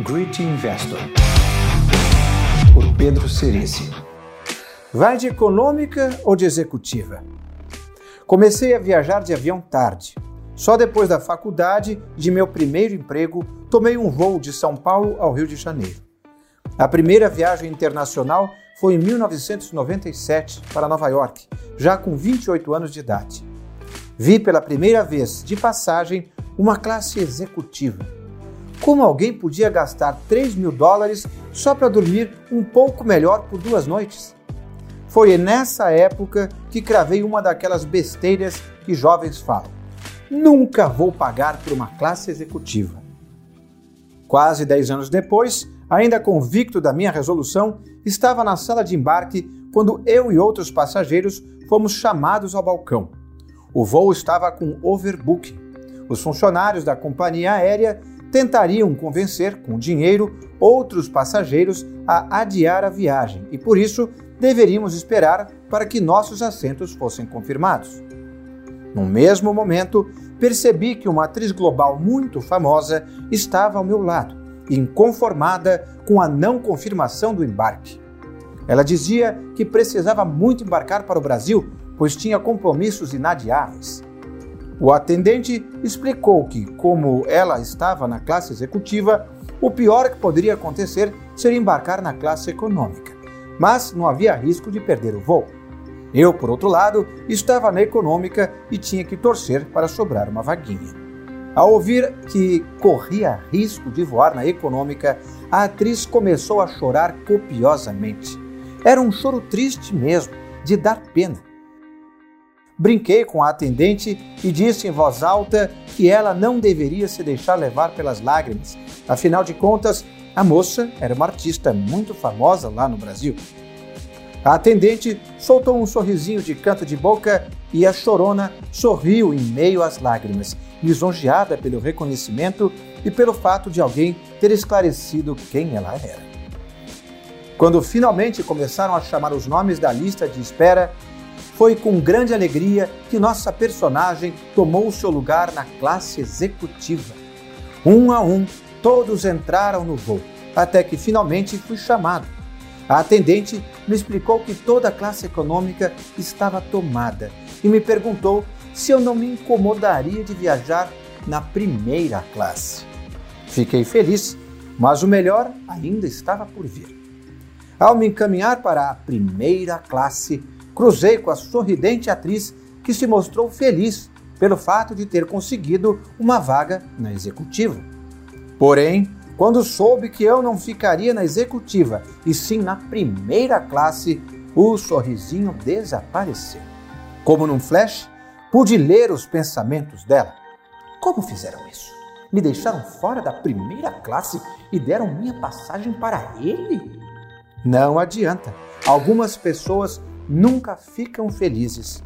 Great Investor, por Pedro Cerici. Vai de econômica ou de executiva? Comecei a viajar de avião tarde. Só depois da faculdade de meu primeiro emprego, tomei um voo de São Paulo ao Rio de Janeiro. A primeira viagem internacional foi em 1997 para Nova York, já com 28 anos de idade. Vi pela primeira vez, de passagem, uma classe executiva como alguém podia gastar 3 mil dólares só para dormir um pouco melhor por duas noites? Foi nessa época que cravei uma daquelas besteiras que jovens falam. Nunca vou pagar por uma classe executiva. Quase 10 anos depois, ainda convicto da minha resolução, estava na sala de embarque quando eu e outros passageiros fomos chamados ao balcão. O voo estava com overbooking. Os funcionários da companhia aérea tentariam convencer, com dinheiro, outros passageiros a adiar a viagem e, por isso, deveríamos esperar para que nossos assentos fossem confirmados. No mesmo momento, percebi que uma atriz global muito famosa estava ao meu lado, inconformada com a não confirmação do embarque. Ela dizia que precisava muito embarcar para o Brasil, pois tinha compromissos inadiáveis. O atendente explicou que, como ela estava na classe executiva, o pior que poderia acontecer seria embarcar na classe econômica, mas não havia risco de perder o voo. Eu, por outro lado, estava na econômica e tinha que torcer para sobrar uma vaguinha. Ao ouvir que corria risco de voar na econômica, a atriz começou a chorar copiosamente. Era um choro triste mesmo, de dar pena. Brinquei com a atendente e disse em voz alta que ela não deveria se deixar levar pelas lágrimas. Afinal de contas, a moça era uma artista muito famosa lá no Brasil. A atendente soltou um sorrisinho de canto de boca e a chorona sorriu em meio às lágrimas, lisonjeada pelo reconhecimento e pelo fato de alguém ter esclarecido quem ela era. Quando finalmente começaram a chamar os nomes da lista de espera, foi com grande alegria que nossa personagem tomou seu lugar na classe executiva. Um a um, todos entraram no voo, até que finalmente fui chamado. A atendente me explicou que toda a classe econômica estava tomada e me perguntou se eu não me incomodaria de viajar na primeira classe. Fiquei feliz, mas o melhor ainda estava por vir. Ao me encaminhar para a primeira classe, cruzei com a sorridente atriz que se mostrou feliz pelo fato de ter conseguido uma vaga na executiva. Porém, quando soube que eu não ficaria na executiva e sim na primeira classe, o sorrisinho desapareceu. Como num flash, pude ler os pensamentos dela. Como fizeram isso? Me deixaram fora da primeira classe e deram minha passagem para ele? Não adianta. Algumas pessoas nunca ficam felizes.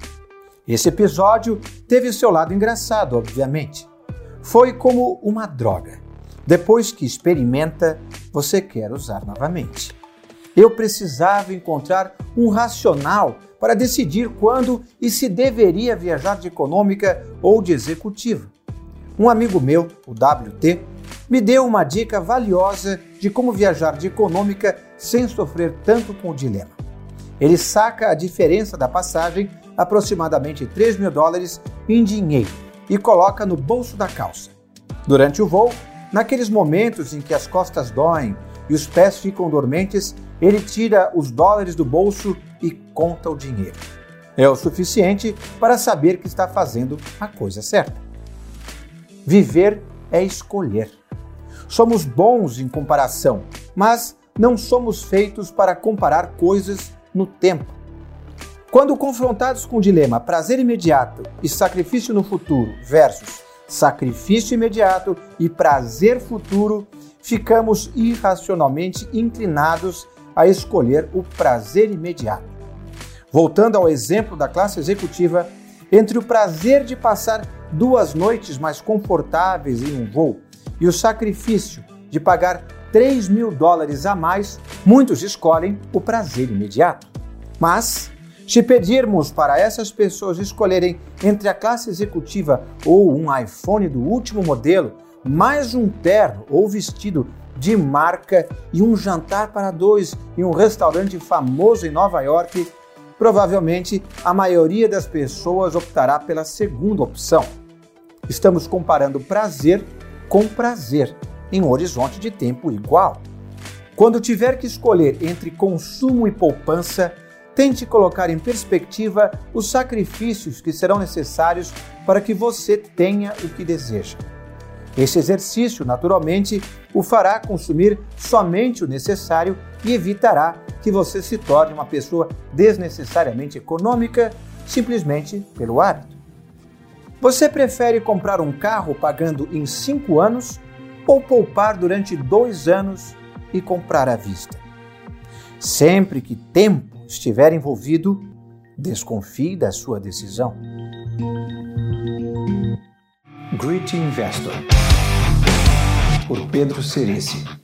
Esse episódio teve seu lado engraçado, obviamente. Foi como uma droga. Depois que experimenta, você quer usar novamente. Eu precisava encontrar um racional para decidir quando e se deveria viajar de econômica ou de executiva. Um amigo meu, o WT, me deu uma dica valiosa de como viajar de econômica sem sofrer tanto com o dilema ele saca a diferença da passagem, aproximadamente 3 mil dólares, em dinheiro e coloca no bolso da calça. Durante o voo, naqueles momentos em que as costas doem e os pés ficam dormentes, ele tira os dólares do bolso e conta o dinheiro. É o suficiente para saber que está fazendo a coisa certa. Viver é escolher. Somos bons em comparação, mas não somos feitos para comparar coisas no tempo. Quando confrontados com o dilema prazer imediato e sacrifício no futuro versus sacrifício imediato e prazer futuro, ficamos irracionalmente inclinados a escolher o prazer imediato. Voltando ao exemplo da classe executiva, entre o prazer de passar duas noites mais confortáveis em um voo e o sacrifício de pagar 3 mil dólares a mais, muitos escolhem o prazer imediato. Mas, se pedirmos para essas pessoas escolherem entre a classe executiva ou um iPhone do último modelo, mais um terno ou vestido de marca e um jantar para dois em um restaurante famoso em Nova York, provavelmente a maioria das pessoas optará pela segunda opção. Estamos comparando prazer com prazer em um horizonte de tempo igual. Quando tiver que escolher entre consumo e poupança, tente colocar em perspectiva os sacrifícios que serão necessários para que você tenha o que deseja. Esse exercício, naturalmente, o fará consumir somente o necessário e evitará que você se torne uma pessoa desnecessariamente econômica simplesmente pelo hábito. Você prefere comprar um carro pagando em cinco anos ou poupar durante dois anos e comprar à vista? Sempre que tempo estiver envolvido, desconfie da sua decisão. Great Investor, por Pedro Cerici.